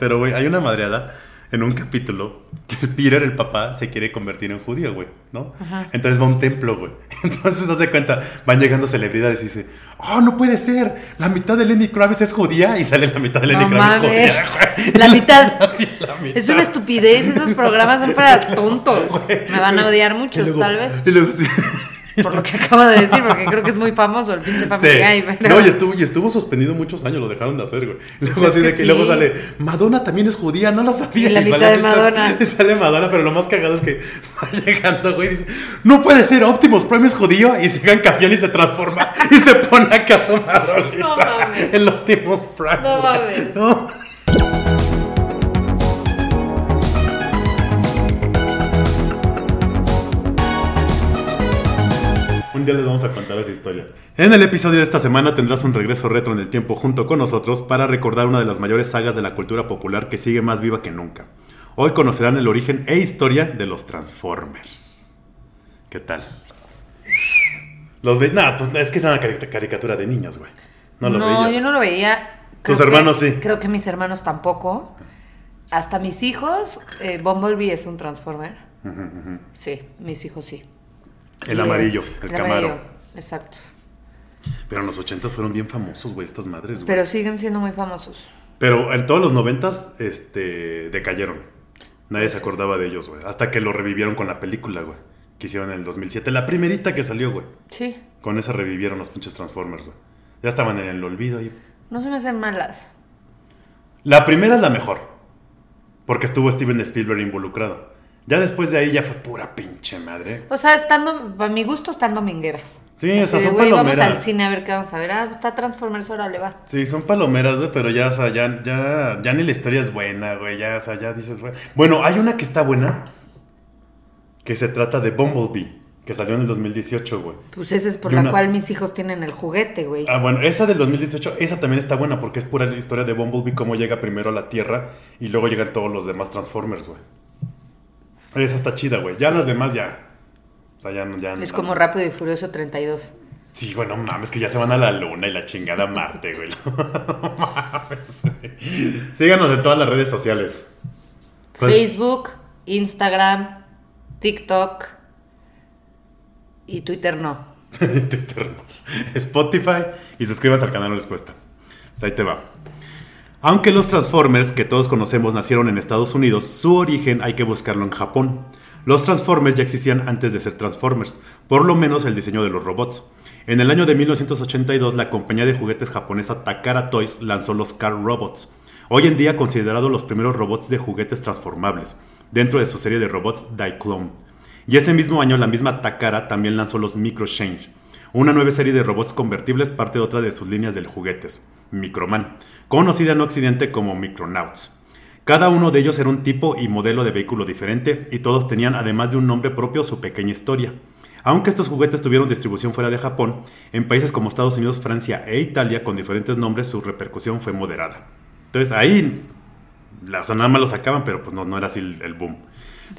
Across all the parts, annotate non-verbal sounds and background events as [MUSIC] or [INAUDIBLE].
pero güey, hay una madreada en un capítulo que Peter, el papá, se quiere convertir en judío, güey, ¿no? Entonces va a un templo, güey. [LAUGHS] Entonces hace cuenta, van llegando celebridades y dice, oh, no puede ser, la mitad de Lenny Kravitz es judía y sale la mitad de Lenny No Kravitz mames. judía, güey. La mitad. [LAUGHS] Sí, la mitad. Es una estupidez, esos programas son para tontos. [LAUGHS] Me van a odiar muchos, luego- tal vez. Y luego sí. Por lo que acabo de decir, porque creo que es muy famoso el pinche Family Sí. Guy. pero- No, y estuvo, y estuvo suspendido muchos años, lo dejaron de hacer, güey. Luego Pues es así de que que luego sí. sale, Madonna también es judía, no lo sabía. Y la sale mitad de pinche- Madonna. [LAUGHS] Y sale Madonna, pero lo más cagado es que [LAUGHS] va llegando, güey, y dice, no puede ser, Optimus Prime es judío, y se gana campeón y se transforma, y se pone acá su Madonna. No mames. El Optimus Prime. No mames. No. Día les vamos a contar esa historia. En el episodio de esta semana tendrás un regreso retro en el tiempo junto con nosotros para recordar una de las mayores sagas de la cultura popular que sigue más viva que nunca. Hoy conocerán el origen e historia de los Transformers. ¿Qué tal? Los ve... No, pues, es que es una cari- caricatura de niños, güey. No lo veías. yo no lo veía. Tus que- hermanos sí. Creo que mis hermanos tampoco. Hasta mis hijos, eh, Bumblebee es un Transformer. Sí, mis hijos sí. El Y, amarillo, eh, el camaro. amarillo, Exacto. Pero en los 80 fueron bien famosos, güey, estas madres, güey. Pero siguen siendo muy famosos. Pero en todos los 90 este, decayeron. Nadie se acordaba de ellos, güey. Hasta que lo revivieron con la película, güey. Que hicieron en el 2007. La primerita que salió, güey. Sí. Con esa revivieron los pinches Transformers, güey. Ya estaban en el olvido ahí. No se me hacen malas. La primera es la mejor. Porque estuvo Steven Spielberg involucrado. Ya después de ahí ya fue pura pinche madre. O sea, estando, para mi gusto, están domingueras. Sí, o sea, son Vamos palomeras. al cine a ver qué vamos a ver. Ah, está Transformers, ahora le va. Sí, son palomeras, güey, pero ya, o sea, ya, ya, ya ni la historia es buena, güey. Ya, o sea, ya dices, güey. Bueno, hay una que está buena. Que se trata de Bumblebee. Que salió en el 2018, güey. Pues esa es por Y la una- cual mis hijos tienen el juguete, güey. Ah, bueno, esa del 2018, esa también está buena porque es pura historia de Bumblebee, cómo llega primero a la Tierra y luego llegan todos los demás Transformers, güey. Esa está chida, güey. Ya las demás ya. O sea, ya no. Ya, es no- como Rápido y Furioso 32. Sí, bueno, mames, que ya se van a la luna y la chingada Marte, güey. [LAUGHS] No mames. Síganos en todas las redes sociales. Facebook, Instagram, TikTok y Twitter no. [LAUGHS] Twitter, no. Spotify y suscríbase al canal, no les cuesta. Pues ahí te va. Aunque los Transformers que todos conocemos nacieron en Estados Unidos, su origen hay que buscarlo en Japón. Los Transformers ya existían antes de ser Transformers, por lo menos el diseño de los robots. En el año de 1982, la compañía de juguetes japonesa Takara Toys lanzó los Car Robots, hoy en día considerados los primeros robots de juguetes transformables, dentro de su serie de robots Diaclone. Y ese mismo año la misma Takara también lanzó los Micro Change, una nueva serie de robots convertibles parte de otra de sus líneas de juguetes, Microman, conocida en Occidente como Micronauts. Cada uno de ellos era un tipo y modelo de vehículo diferente y todos tenían además de un nombre propio su pequeña historia. Aunque estos juguetes tuvieron distribución fuera de Japón, en países como Estados Unidos, Francia e Italia con diferentes nombres su repercusión fue moderada. Entonces ahí, o sea, nada más lo sacaban, pero pues no, era así el boom.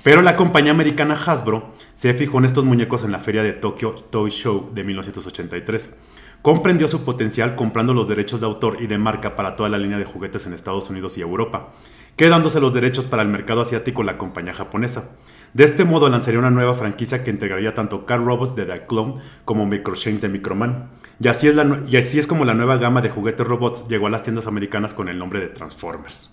Pero la compañía americana Hasbro se fijó en estos muñecos en la feria de Tokyo Toy Show de 1983. Comprendió su potencial comprando los derechos de autor y de marca para toda la línea de juguetes en Estados Unidos y Europa, quedándose los derechos para el mercado asiático la compañía japonesa. De este modo lanzaría una nueva franquicia que integraría tanto Car Robots de The Clone como Microchange de Microman. Y así, es la nue- y así es como la nueva gama de juguetes robots llegó a las tiendas americanas con el nombre de Transformers.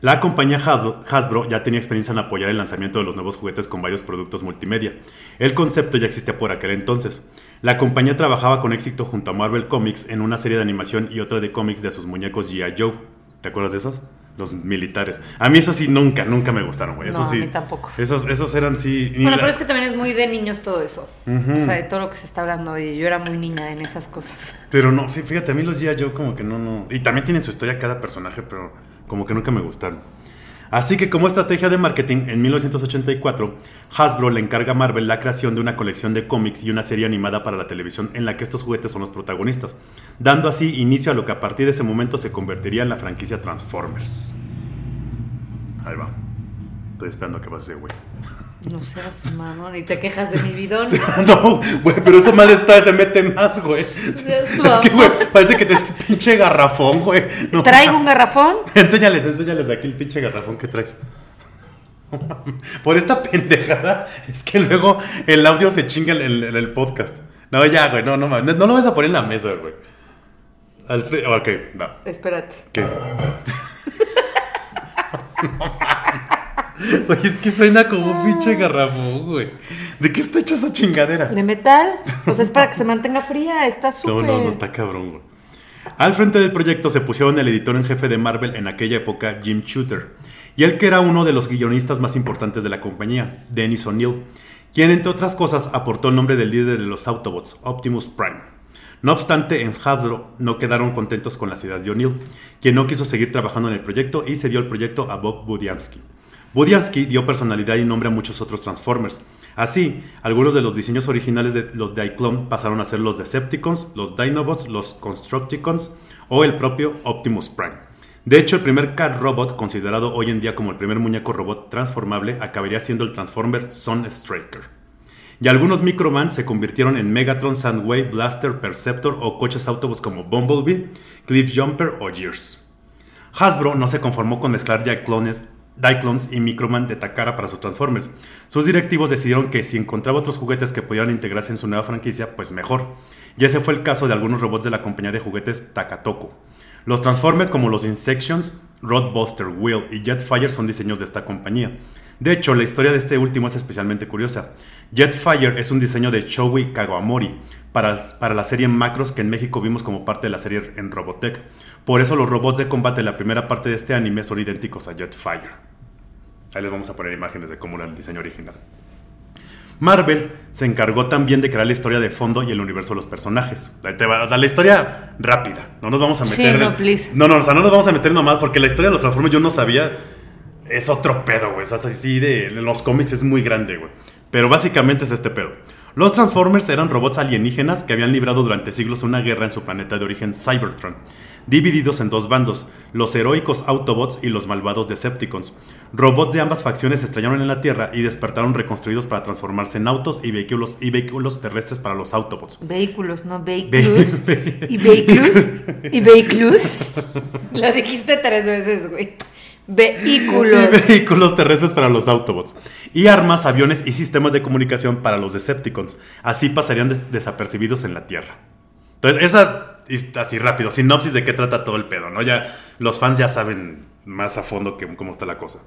La compañía Has- Hasbro ya tenía experiencia en apoyar el lanzamiento de los nuevos juguetes con varios productos multimedia. El concepto ya existía por aquel entonces. La compañía trabajaba con éxito junto a Marvel Comics en una serie de animación y otra de cómics de sus muñecos G.I. Joe. ¿Te acuerdas de esos? Los militares. A mí esos sí nunca, nunca me gustaron, güey. Esos No, a sí. mí tampoco. Esos, esos eran sí. Bueno, la- pero es que también es muy de niños todo eso. O sea, de todo lo que se está hablando. Y yo era muy niña en esas cosas. Pero no, sí, fíjate, a mí los G.I. Joe como que no, no. Y también tienen su historia cada personaje, pero como que nunca me gustaron. Así que como estrategia de marketing, en 1984, Hasbro le encarga a Marvel la creación de una colección de cómics y una serie animada para la televisión en la que estos juguetes son los protagonistas, dando así inicio a lo que a partir de ese momento se convertiría en la franquicia Transformers. Ahí va. Estoy esperando a que pase, güey. No seas mamón y te quejas de mi bidón. [LAUGHS] no, güey, pero esa madre está, se mete más, güey. Es que, güey, parece que te es un pinche garrafón, güey. No, ¿Traigo un garrafón? [LAUGHS] enséñales, enséñales de aquí el pinche garrafón que traes. [LAUGHS] Por esta pendejada es que luego el audio se chinga en el, en el podcast. No, ya, güey, no, no mames. No lo vas a poner en la mesa, güey. Alfredo, ok, no. Espérate. ¿Qué? Güey, es que suena como un pinche garrafón, güey. ¿De qué está hecha esa chingadera? ¿De metal? Pues es para que se mantenga fría, está súper. No, no, no está cabrón, güey. Al frente del proyecto se pusieron el editor en jefe de Marvel en aquella época, Jim Shooter, y él que era uno de los guionistas más importantes de la compañía, Dennis O'Neill, quien entre otras cosas aportó el nombre del líder de los Autobots, Optimus Prime. No obstante, en Hasbro no quedaron contentos con las ideas de O'Neill, quien no quiso seguir trabajando en el proyecto y cedió el proyecto a Bob Budiansky. Budiansky dio personalidad y nombre a muchos otros Transformers. Así, algunos de los diseños originales de los Diaclone pasaron a ser los Decepticons, los Dinobots, los Constructicons o el propio Optimus Prime. De hecho, el primer Car Robot, considerado hoy en día como el primer muñeco robot transformable, acabaría siendo el Transformer Sun Striker. Y algunos Microman se convirtieron en Megatron, Soundwave, Blaster, Perceptor o coches autobús como Bumblebee, Cliff Jumper o Gears. Hasbro no se conformó con mezclar Diaclones Diaclones y Microman de Takara para sus Transformers. Sus directivos decidieron que si encontraba otros juguetes que pudieran integrarse en su nueva franquicia, pues mejor. Y ese fue el caso de algunos robots de la compañía de juguetes Takatoko. Los Transformers como los Insections, Rodbuster, Wheel y Jetfire son diseños de esta compañía. De hecho, la historia de este último es especialmente curiosa. Jetfire es un diseño de Shoei Kawamori para, para la serie Macros que en México vimos como parte de la serie en Robotech. Por eso los robots de combate de la primera parte de este anime son idénticos a Jetfire. Ahí les vamos a poner imágenes de cómo era el diseño original. Marvel se encargó también de crear la historia de fondo y el universo de los personajes. Ahí te va, la historia rápida. No nos vamos a meter. Sí, no, please. No, no, o sea, no nos vamos a meter nomás porque la historia de los Transformers yo no sabía. Es otro pedo, güey. O sea, así de. En los cómics es muy grande, güey. Pero básicamente es este pedo. Los Transformers eran robots alienígenas que habían librado durante siglos una guerra en su planeta de origen Cybertron, divididos en dos bandos, los heroicos Autobots y los malvados Decepticons. Robots de ambas facciones se estrellaron en la Tierra y despertaron reconstruidos para transformarse en autos y vehículos, y vehículos terrestres para los Autobots. Vehículos, no vehículos. [LAUGHS] ¿Y vehículos? [LAUGHS] ¿Y vehículos? [LAUGHS] Lo dijiste tres veces, güey. Vehículos. Y vehículos terrestres para los Autobots. Y armas, aviones y sistemas de comunicación para los Decepticons. Así pasarían des- desapercibidos en la Tierra. Entonces, esa, así rápido, sinopsis de qué trata todo el pedo, ¿no? Ya los fans ya saben más a fondo que, cómo está la cosa.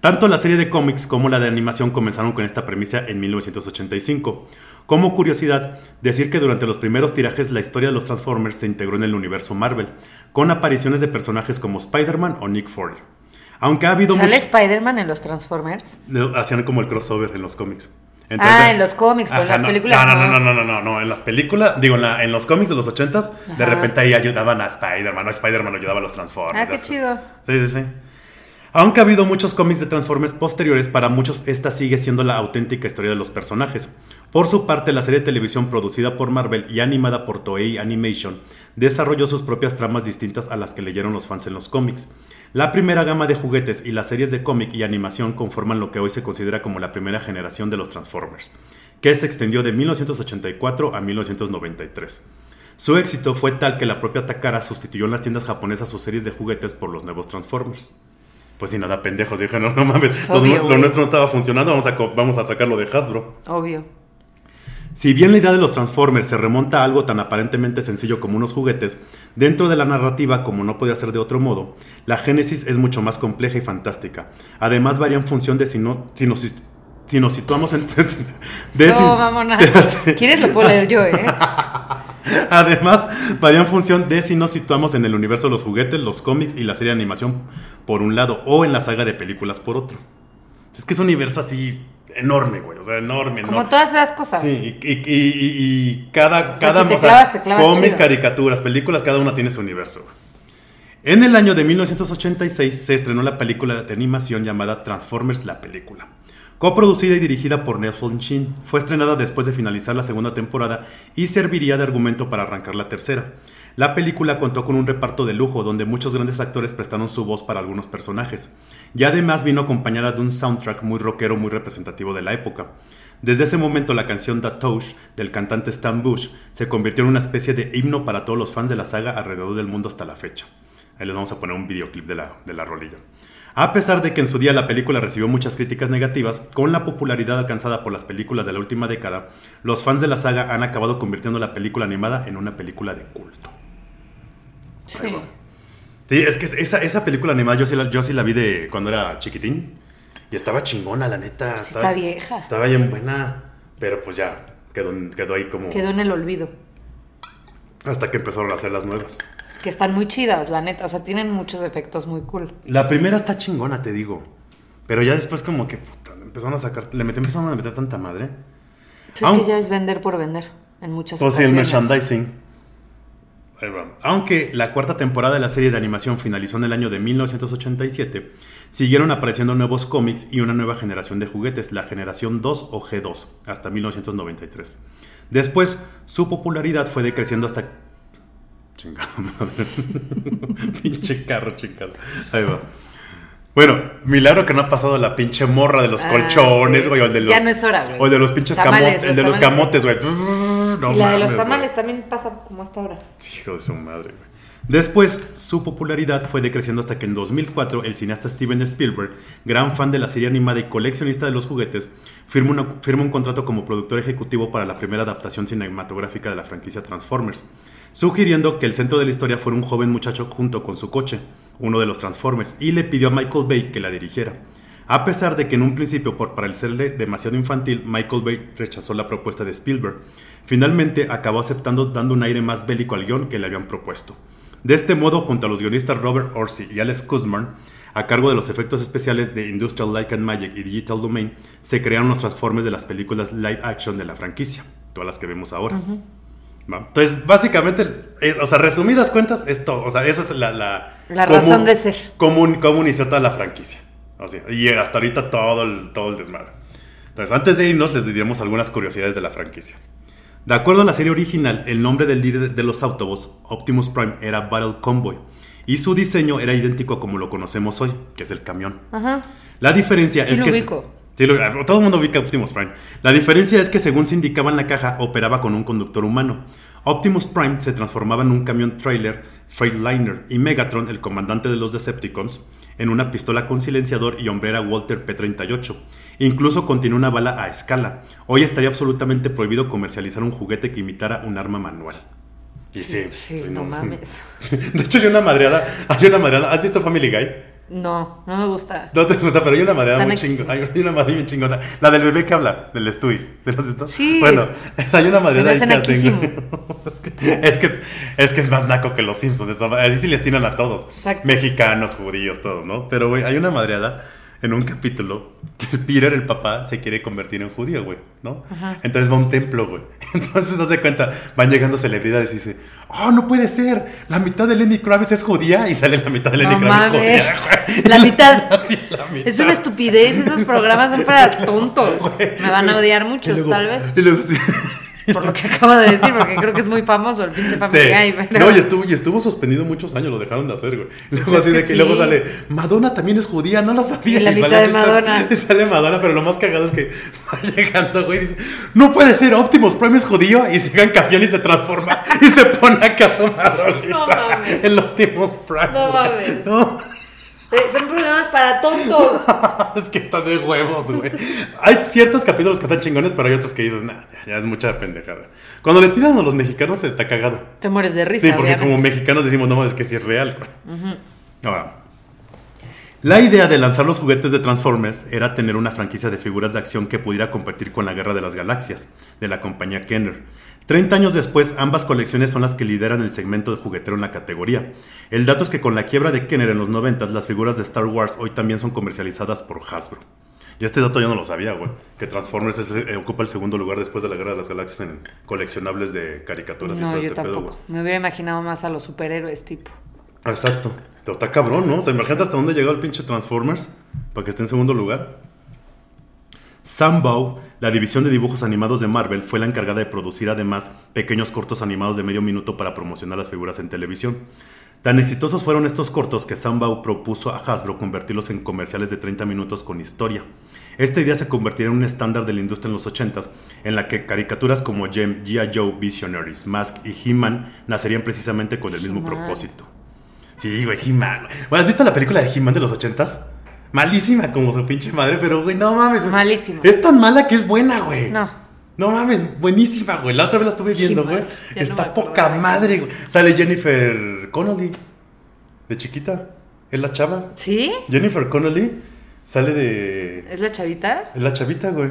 Tanto la serie de cómics como la de animación comenzaron con esta premisa en 1985. Como curiosidad, decir que durante los primeros tirajes la historia de los Transformers se integró en el universo Marvel, con apariciones de personajes como Spider-Man o Nick Fury. Aunque ha habido ¿Sale. Spider-Man en los Transformers? Hacían como el crossover en los cómics. Ah, en los cómics, pero en las no, películas No, no, no. no, no, no, En las películas, digo, en, la- en los cómics de los ochentas, de repente ahí ayudaban a Spider-Man, o Spider-Man ayudaba a los Transformers. Ah, qué chido. Sí, sí, sí. Aunque ha habido muchos cómics de Transformers posteriores, para muchos esta sigue siendo la auténtica historia de los personajes. Por su parte, la serie de televisión producida por Marvel y animada por Toei Animation desarrolló sus propias tramas distintas a las que leyeron los fans en los cómics. La primera gama de juguetes y las series de cómic y animación conforman lo que hoy se considera como la primera generación de los Transformers, que se extendió de 1984 a 1993. Su éxito fue tal que la propia Takara sustituyó en las tiendas japonesas sus series de juguetes por los nuevos Transformers. Pues sin nada, pendejos, dijeron, no, no mames, lo, Obvio, lo güey. nuestro no estaba funcionando, vamos a, vamos a sacarlo de Hasbro. Obvio. Si bien la idea de los Transformers se remonta a algo tan aparentemente sencillo como unos juguetes, dentro de la narrativa, como no podía ser de otro modo, la génesis es mucho más compleja y fantástica. Además varía en función de si, no, si, nos, si nos situamos en... [LAUGHS] de si- No, mamona. ¿Quieres lo puedo leer yo, eh? [LAUGHS] [LAUGHS] Además, varía en función de si nos situamos en el universo de los juguetes, los cómics y la serie de animación por un lado, o en la saga de películas por otro. Es que es un universo así enorme, güey. O sea, enorme, Como enorme. todas esas cosas. Sí, y, y- y- y- y cada, O sea, cada si te o sea, clavas, te clavas cómics, chido. caricaturas, películas, cada una tiene su universo. En el año de 1986 se estrenó la película de animación llamada Transformers la película. Coproducida y dirigida por Nelson Chin, fue estrenada después de finalizar la segunda temporada y serviría de argumento para arrancar la tercera. La película contó con un reparto de lujo donde muchos grandes actores prestaron su voz para algunos personajes, y además vino acompañada de un soundtrack muy rockero muy representativo de la época. Desde ese momento la canción The Touch del cantante Stan Bush se convirtió en una especie de himno para todos los fans de la saga alrededor del mundo hasta la fecha. Ahí les vamos a poner un videoclip de la, de la rolilla. A pesar de que en su día la película recibió muchas críticas negativas, con la popularidad alcanzada por las películas de la última década, los fans de la saga han acabado convirtiendo la película animada en una película de culto. Sí. Sí, es que esa, esa película animada yo sí, la, yo sí la vi de cuando era chiquitín y estaba chingona, la neta. Sí, estaba, está vieja. Estaba bien buena, pero pues ya quedó, quedó ahí como... Quedó en el olvido. Hasta que empezaron a hacer las nuevas. Que están muy chidas, la neta. O sea, tienen muchos efectos muy cool. La primera está chingona, te digo. Pero ya después como que puta, empezaron a sacar, le metí, empezaron a meter tanta madre. Sí, Aun- Es que ya es vender por vender. En muchas Pues sí, el ocasiones. merchandising. Ahí va. Aunque la cuarta temporada de la serie de animación finalizó en el año de 1987, siguieron apareciendo nuevos cómics y una nueva generación de juguetes, la generación 2 o G2, hasta 1993. Después, su popularidad fue decreciendo hasta... Chingada madre. [LAUGHS] pinche carro, chingado. Ahí va. Bueno, milagro que no ha pasado la pinche morra de los Ah, colchones, sí. güey, o el de los... Ya no es hora, güey. O el de los pinches Tamales, camotes, el de los camotes, güey. [LAUGHS] No y la de los tamales también pasa como hasta ahora. Hijo de su madre, güey. Después, su popularidad fue decreciendo hasta que en 2004 el cineasta Steven Spielberg, gran fan de la serie animada y coleccionista de los juguetes, firma, un contrato como productor ejecutivo para la primera adaptación cinematográfica de la franquicia Transformers, sugiriendo que el centro de la historia fuera un joven muchacho junto con su coche, uno de los Transformers, y le pidió a Michael Bay que la dirigiera. A pesar de que en un principio, por parecerle demasiado infantil, Michael Bay rechazó la propuesta de Spielberg, finalmente acabó aceptando dando un aire más bélico al guion que le habían propuesto. De este modo, junto a los guionistas Robert Orsi y Alex Kuzman, a cargo de los efectos especiales de Industrial Light and Magic y Digital Domain, se crearon los transformes de las películas live action de la franquicia, todas las que vemos ahora. ¿Va? Entonces, básicamente, es- o sea, resumidas cuentas, es todo. O sea, esa es la... La, La razón de ser. Cómo, cómo inició toda la franquicia. O sea, y hasta ahorita todo el, todo el desmadre. Entonces, antes de irnos, les diremos algunas curiosidades de la franquicia. De acuerdo a la serie original, el nombre del líder de los Autobots, Optimus Prime, era Battle Convoy. Y su diseño era idéntico a como lo conocemos hoy, que es el camión. Ajá. La diferencia Sí es lo que... ubico. Sí, lo- todo el mundo ubica Optimus Prime. La diferencia es que según se indicaba en la caja, operaba con un conductor humano. Optimus Prime se transformaba en un camión trailer Freightliner y Megatron, el comandante de los Decepticons, en una pistola con silenciador y hombrera Walter P-38. Incluso contiene una bala a escala. Hoy estaría absolutamente prohibido comercializar un juguete que imitara un arma manual. Y sí, Sí, sí, no [LAUGHS] mames. De hecho, hay una madreada. Hay una madreada. ¿Has visto Family Guy? No, no me gusta. No te gusta, pero hay una madreada Tan muy chingona. Hay una madre bien chingona. La del bebé que habla, del Stewie. ¿Te lo has visto? Sí. Bueno, hay una ahí me que hacen. [LAUGHS] es, que, es, que es, es que es más naco que los Simpsons. Así sí les tiran a todos. Exacto. Mexicanos, judíos, todos, ¿no? Pero, güey, hay una madreada en un capítulo que Peter, el papá, se quiere convertir en judío, güey, ¿no? Entonces va a un templo, güey. [LAUGHS] Entonces, hace cuenta, van llegando celebridades y dice, oh, no puede ser, la mitad de Lenny Kravitz es judía y sale la mitad de Lenny No Kravitz mames. judía, güey. La mitad. [LAUGHS] Sí, la mitad. Es una estupidez, esos programas son para tontos. [LAUGHS] Me van a odiar muchos, luego- tal vez. Y luego sí. Por lo que acabo de decir, porque creo que es muy famoso el pinche Family Sí. Guy, pero- No, y estuvo, y estuvo suspendido muchos años, lo dejaron de hacer, güey. Luego Pues es así de que que luego sale, Madonna también es judía, no lo sabía. Y la sale mitad de Madonna. [LAUGHS] Y sale Madonna, pero lo más cagado es que va [LAUGHS] llegando, güey, y dice, no puede ser, Optimus Prime es judío, y se en campeón y se transforma, y se pone acá su Madonna. No mames. El Optimus Prime. No mames. No. Eh, Son programas para tontos. [LAUGHS] es que está de huevos, güey. Hay ciertos capítulos que están chingones, pero hay otros que dices, nah, ya, ya es mucha pendejada. Cuando le tiran a los mexicanos está cagado. Te mueres de risa. Sí, porque obviamente. como mexicanos decimos, no, es que sí es real. güey. Ahora, la idea de lanzar los juguetes de Transformers era tener una franquicia de figuras de acción que pudiera competir con la Guerra de las Galaxias, de la compañía Kenner. 30 años después, ambas colecciones son las que lideran el segmento de juguetero en la categoría. El dato es que con la quiebra de Kenner en los 90, las figuras de Star Wars hoy también son comercializadas por Hasbro. Y este dato yo no lo sabía, güey. Que Transformers es- eh, ocupa el segundo lugar después de la Guerra de las Galaxias en coleccionables de caricaturas y No, todo yo este pedo, tampoco. Me hubiera imaginado más a los superhéroes tipo. Exacto. Pero está cabrón, ¿no? O sea, imagínate hasta dónde llegó el pinche Transformers para que esté en segundo lugar. Sunbow, la división de dibujos animados de Marvel, fue la encargada de producir además pequeños cortos animados de medio minuto para promocionar las figuras en televisión. Tan exitosos fueron estos cortos que Sunbow propuso a Hasbro convertirlos en comerciales de 30 minutos con historia. Esta idea se convertiría en un estándar de la industria en los 80s, en la que caricaturas como Gem, G.I. Joe, Visionaries, Mask y He-Man nacerían precisamente con el mismo propósito. Sí, güey, He-Man. ¿Has visto la película de He-Man de los 80s? Malísima como su pinche madre, pero güey, no mames. Malísima. Es tan mala que es buena, güey. No. No mames, buenísima, güey. La otra vez la estuve viendo, güey. No Está poca madre, güey. Sale Jennifer Connolly. De chiquita. Es la chava. ¿Sí? Jennifer Connolly sale de. ¿Es la chavita? Es la chavita, güey.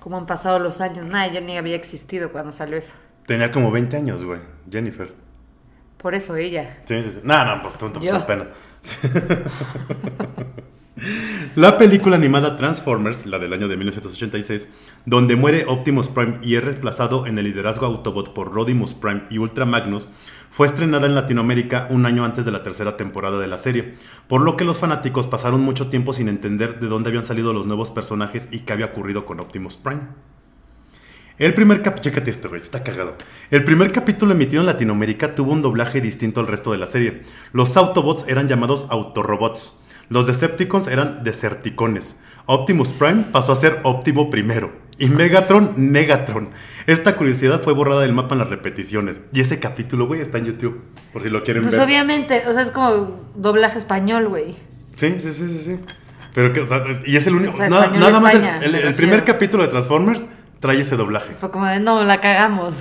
¿Cómo han pasado los años? Nada, yo ni había existido cuando salió eso. Tenía como 20 años, güey. Jennifer. Por eso ella. Sí, sí, sí. No, no, pues tú, pena. [LAUGHS] La película animada Transformers, la del año de 1986, donde muere Optimus Prime y es reemplazado en el liderazgo Autobot por Rodimus Prime y Ultra Magnus, fue estrenada en Latinoamérica un año antes de la tercera temporada de la serie, por lo que los fanáticos pasaron mucho tiempo sin entender de dónde habían salido los nuevos personajes y qué había ocurrido con Optimus Prime. El primer cap... Chécate esto, está cagado. El primer capítulo emitido en Latinoamérica tuvo un doblaje distinto al resto de la serie. Los Autobots eran llamados Autorobots. Los Decepticons eran Deserticones. Optimus Prime pasó a ser Optimo primero. Y Megatron, Negatron. Esta curiosidad fue borrada del mapa en las repeticiones. Y ese capítulo, güey, está en YouTube. Por si lo quieren Pues ver. obviamente, o sea, es como doblaje español, güey. Sí, sí, sí, sí, sí. Pero que, o sea, y es el único. O sea, nada más el, España, el- me el primer capítulo de Transformers trae ese doblaje. Fue como de, no, la cagamos.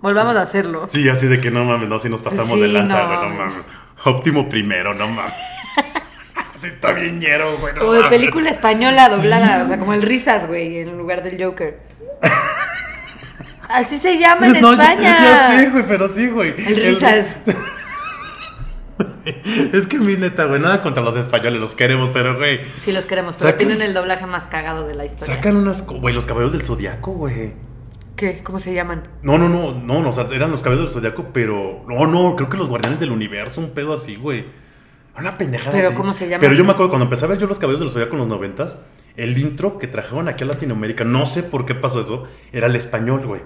Volvamos a hacerlo. Sí, así de que no mames, no, si nos pasamos Sí, de lanza, no no mames. Óptimo primero, no mames. [LAUGHS] sí, está bien ñero, güey. no Como de película española doblada, o sea, como el Risas, güey, en lugar del Joker. [LAUGHS] Así se llama en No, ya- España. Ya, sé, güey, pero sí, güey. El Risas. [LAUGHS] Es que mi neta, güey, nada contra los españoles, los queremos, pero, güey. Sí los queremos, pero Sacan- tienen el doblaje más cagado de la historia. Sacan unas. Güey, los caballeros del zodiaco, güey. ¿Qué? ¿Cómo se llaman? No, no, no, no, no, o sea, eran los caballeros del zodiaco, pero. No, no, creo que los guardianes del universo, un pedo así, güey. Una pendejada ¿Pero así. cómo se llama? Pero yo me acuerdo cuando empecé a ver yo los caballeros del zodiaco en los noventas, el intro que trajeron aquí a Latinoamérica, no sé por qué pasó eso, era el español, güey.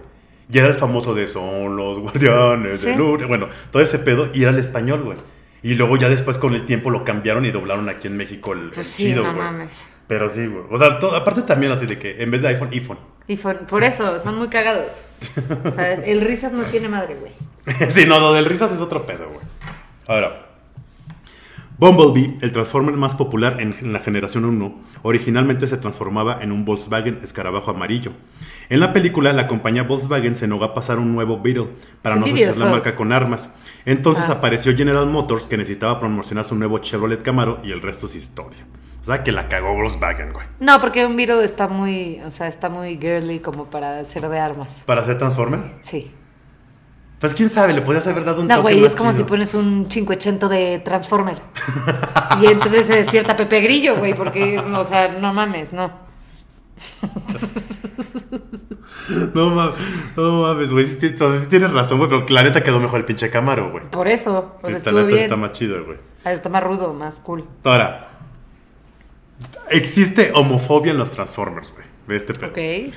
Y era el famoso de son los guardianes Sí. del universo. Bueno, todo ese pedo, y era el español, güey. Y luego ya después con el tiempo lo cambiaron y doblaron aquí en México el, Pues el sí, chido, no güey. mames. Pero sí, güey. O sea, todo- aparte también así de que en vez de iPhone, iPhone. For- por eso, son muy cagados. O sea, el Risas no tiene madre, güey. [LAUGHS] sí, no, lo del risas es otro pedo, güey. Ahora, Bumblebee, el Transformer más popular en, la generación 1, originalmente se transformaba en un Volkswagen escarabajo amarillo. En la película, la compañía Volkswagen se negó a pasar un nuevo Beetle para no asociar la marca con armas. Entonces Ah. apareció General Motors que necesitaba promocionar su nuevo Chevrolet Camaro y el resto es historia. O sea, que la cagó Volkswagen, güey. No, porque un virus está muy, o sea, está muy girly como para ser de armas. ¿Para ser Transformer? Sí. Pues quién sabe, le podías haber dado un No, toque güey, más es como chido. si pones un 580 de Transformer. y entonces se despierta Pepe Grillo, güey, porque, o sea, no mames, no. No mames, no mames, güey. Sí, o sea, sí tienes razón, güey, pero la neta quedó mejor el pinche Camaro, güey. Por eso, pues Sí, la neta bien. está más chido, güey. Ah, Está más rudo, más cool. Ahora, existe homofobia en los Transformers, güey. De este pedo. Ok.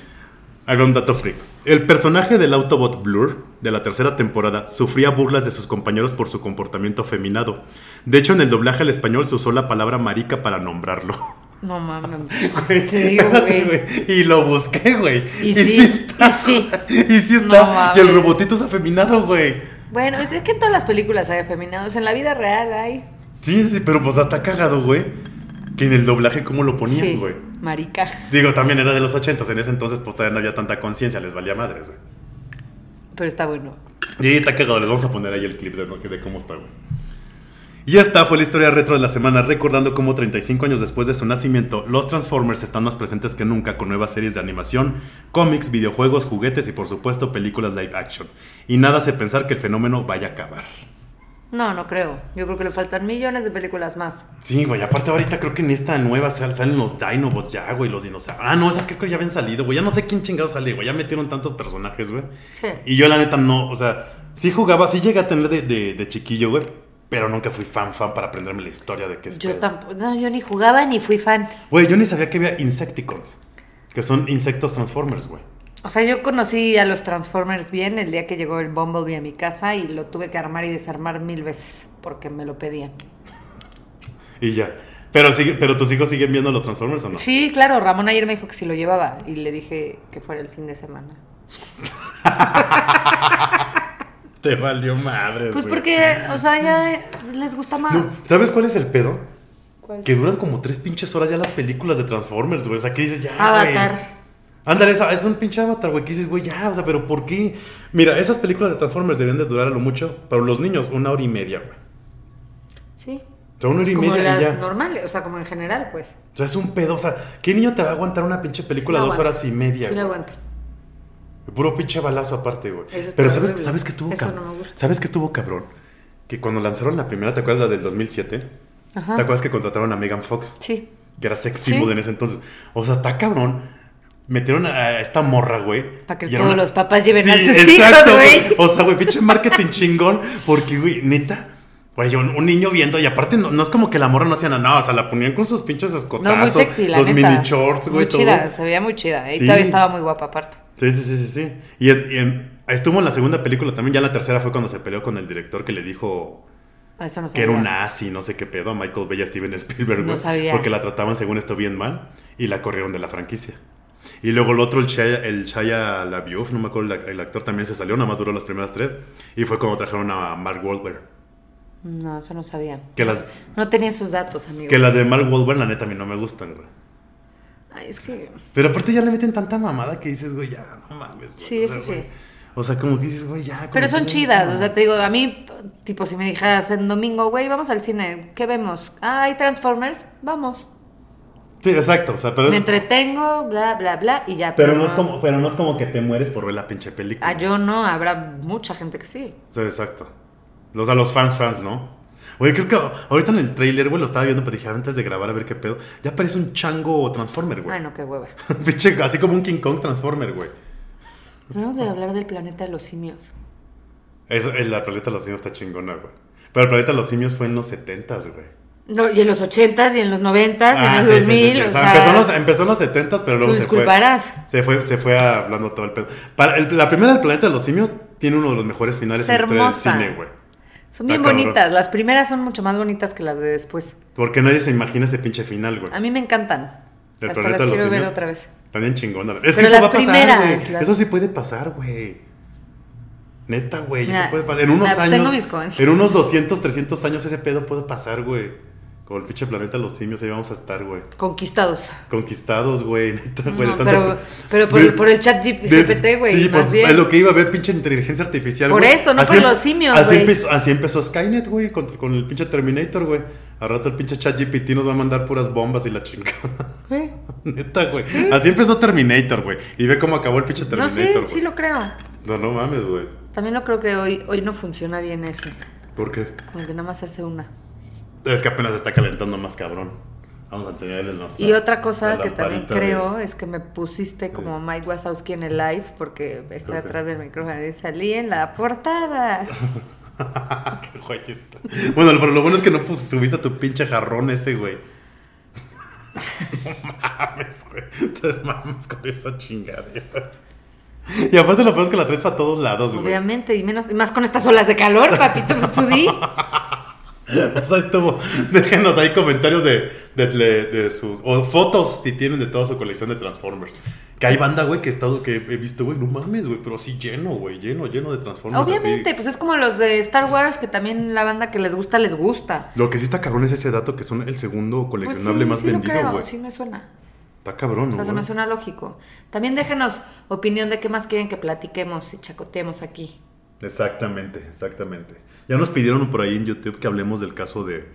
Haga un dato freak. El personaje del Autobot Blur de la tercera temporada sufría burlas de sus compañeros por su comportamiento feminado. De hecho, en el doblaje al español se usó la palabra marica para nombrarlo. No mames. [LAUGHS] Güey, [LAUGHS] Te digo, güey. Y lo busqué, güey. Y sí, está. y sí. Y sí No está. y el robotito es afeminado, güey. Bueno, es que en todas las películas hay afeminados. En la vida real hay. Sí, sí, pero pues está cagado, güey. Que en el doblaje, ¿cómo lo ponían, Sí, güey? Marica. Digo, también era de los ochentas. En ese entonces, pues todavía no había tanta conciencia. Les valía madres, güey. Pero está bueno. Y está cagado. Les vamos a poner ahí el clip de, de cómo está, güey. Y esta fue la historia retro de la semana, recordando cómo 35 años después de su nacimiento, los Transformers están más presentes que nunca con nuevas series de animación, cómics, videojuegos, juguetes y por supuesto películas live action. Y nada hace pensar que el fenómeno vaya a acabar. No, no creo. Yo creo que le faltan millones de películas más. Sí, güey, aparte ahorita creo que en esta nueva sal- salen los Dinobots ya, güey, los dinosaurios. Ah, no, esa creo que ya habían salido, güey. Ya no sé quién chingado sale, güey. Ya metieron tantos personajes, güey. Sí. Y yo la neta no, o sea, sí jugaba, sí llegué a tener de, de- de chiquillo, güey. Pero nunca fui fan, fan para aprenderme la historia de qué es Yo pedo. tampoco. No, yo ni jugaba ni fui fan. Güey, yo ni sabía que había Insecticons. Que son insectos Transformers, güey. O sea, yo conocí a los Transformers bien el día que llegó el Bumblebee a mi casa y lo tuve que armar y desarmar mil veces porque me lo pedían. Y ya. Pero, sigue, pero tus hijos siguen viendo los Transformers o no? Sí, claro, Ramón ayer me dijo que si lo llevaba y le dije que fuera el fin de semana. [LAUGHS] Te valió madre. Pues porque, o sea, ya les gusta más. No, ¿Sabes cuál es el pedo? ¿Cuál? Que duran como tres pinches horas ya las películas de Transformers, güey. O sea, que dices ya. Avatar. güey. Ándale, es un pinche avatar, güey. Que dices, güey, ya, o sea, pero ¿por qué? Mira, esas películas de Transformers deberían de durar a lo mucho, para los niños, una hora y media, güey. Sí. O sea, una hora y Como media y las ya. normales, o sea, como en general, pues. O sea, es un pedo. O sea, ¿qué niño te va a aguantar una pinche película Sí dos aguanta. horas y media? Sí, lo güey? aguanto. Puro pinche balazo aparte, güey. Pero ¿sabes, horrible. ¿sabes que estuvo Eso cabrón? no me gusta. ¿Sabes que estuvo cabrón? Que cuando lanzaron la primera, ¿te acuerdas la del 2007? Ajá. ¿Te acuerdas que contrataron a Megan Fox? Sí. Que era sex Sí. symbol en ese entonces. O sea, está cabrón. Metieron a esta morra, güey. Para que todos una- los papás lleven Sí, a sus exacto, hijos, güey. O sea, güey, pinche marketing chingón. Porque, güey, neta. Güey, un, un niño viendo, y aparte no, no es como que la morra no hacía nada, no, o sea, la ponían con sus pinches escotazos. No, muy sexy, la Los neta. mini shorts, güey, Muy todo. chida, se veía muy chida. Y Sí. todavía estaba muy guapa aparte. Sí, sí, sí, sí, sí. Y, y en- estuvo en la segunda película también, ya la tercera fue cuando se peleó con el director que le dijo Ah, Eso no que era un nazi, no sé qué pedo, a Michael Bay y a Steven Spielberg, No güey, sabía. porque la trataban según esto bien mal y la corrieron de la franquicia. Y luego el otro, el Shia, el Shia LaBeouf, no me acuerdo, el, actor también se salió, nada más duró las primeras tres. Y fue cuando trajeron a Mark Wahlberg. No, eso no sabía. Que las, No tenía esos datos, amigo. que las de Mark Wahlberg, la neta, a mí no me gustan, güey. Ay, es que... Pero aparte ya le meten tanta mamada que dices, güey, ya, no mames. güey. Sí, o sea, sí. güey, O sea, como que dices, güey, ya. Pero son chidas, o sea, te digo, a mí, tipo, si me dijeras en domingo, güey, vamos al cine, ¿qué vemos? Ah, hay Transformers, vamos. Sí, exacto, o sea, pero es... Me entretengo, bla, bla, bla, y ya. Pero no, es como, pero no es como que te mueres por ver la pinche película. Ah, yo no, habrá mucha gente que sí. Sí, exacto. O sea, los fans, fans, ¿no? Oye, creo que ahorita en el trailer, güey, lo estaba viendo, pero dije antes de grabar a ver qué pedo. Ya parece un chango Transformer, güey. Ay, no, qué hueva. [LAUGHS] Pinche, así como un King Kong Transformer, güey. Tenemos de hablar del planeta de los simios. Eso, el, la planeta de los simios está chingona, güey. Pero el planeta de los simios fue en los 70s, güey. No, y en los 80s, y en los 90s, y en Ah, los sí, sí, 2000, sí, sí. o sea, empezó, en los, empezó en los 70s, pero luego tú se fue. disculparás. Se fue, se fue hablando todo el pedo. Para el- la primera del planeta de los simios tiene uno de los mejores finales Es en la historia del cine, güey. Son bien Está cabrón. bonitas. Las primeras son mucho más bonitas que las de después. Porque nadie se imagina ese pinche final, güey. A mí me encantan. ¿Del Hasta planeta las de los quiero ver simios? otra vez. También chingona. Es que Pero eso las va a pasar, primeras, güey. las- Eso sí puede pasar, güey. Neta, güey. Eso puede pasar. En unos pues años. tengo mis comentarios. En unos 200, 300 años ese pedo puede pasar, güey. Como el pinche planeta de los simios, ahí vamos a estar, güey. Conquistados. Conquistados, güey, neta, güey. No, de tanto pero, por, de- por el chat GPT, güey. Sí, más pues bien. es lo que iba a ver, pinche inteligencia artificial. Por güey. eso, no Así por em- los simios, Así güey. empezó, así empezó Skynet, güey, con, con el pinche Terminator, güey. Al rato el pinche chat GPT nos va a mandar puras bombas y la chingada. ¿Eh? [LAUGHS] Neta, güey. Así empezó Terminator, güey. Y ve cómo acabó el pinche No, Terminator, sí, güey. sí lo creo. No, no mames, güey. También lo creo que hoy, hoy no funciona bien eso. ¿Por qué? Como que nada más hace una. Es que apenas está calentando más cabrón. Vamos a enseñarles nuestra Y otra cosa que también de- creo es que me pusiste como Mike Wazowski en el live porque estoy Ok. atrás del micrófono y salí en la portada. [LAUGHS] Qué guay está. Bueno, pero lo bueno es que no pues, subiste a tu pinche jarrón ese, güey. [LAUGHS] no mames, güey. Te mames con esa chingadera. Y aparte lo peor es que la traes para todos lados, güey. Obviamente, y menos y más con estas olas de calor, papito, pues tú di. [LAUGHS] [LAUGHS] O sea, estuvo. Déjenos ahí comentarios de, de, de- de sus. O fotos si tienen de toda su colección de Transformers. Que hay banda, güey, que he estado, que he visto, güey, no mames, güey, pero sí lleno, güey, lleno, lleno de Transformers. así. Obviamente, pues es como los de Star Wars, que también la banda que les gusta, les gusta. Lo que sí está cabrón es ese dato que son el segundo Pues coleccionable sí, más sí vendido, güey. sí me suena. Está cabrón, O sea, ¿no? se me güey? suena lógico. También déjenos opinión de qué más quieren que platiquemos y chacoteemos aquí. Exactamente, exactamente. Ya nos pidieron por ahí en YouTube que hablemos del caso de,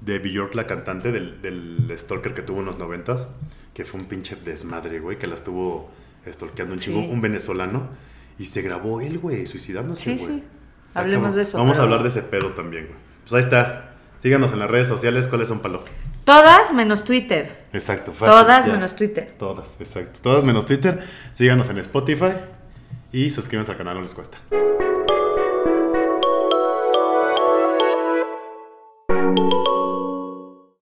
de Bjork, la cantante, del, del stalker que tuvo en los noventas, que fue un pinche desmadre, güey, que la estuvo stalkeando un Sí. chingo, un venezolano, y se grabó él, güey, suicidándose, Sí, güey. sí. Está Hablemos cabrón. de eso, Vamos a hablar de ese pedo también, güey. Pues ahí está. Síganos en las redes sociales, ¿cuáles son, Palo? Todas menos Twitter. Exacto, fácil, Todas ya. menos Twitter. Todas, exacto. Todas menos Twitter. Síganos en Spotify y suscríbanse al canal, no les cuesta.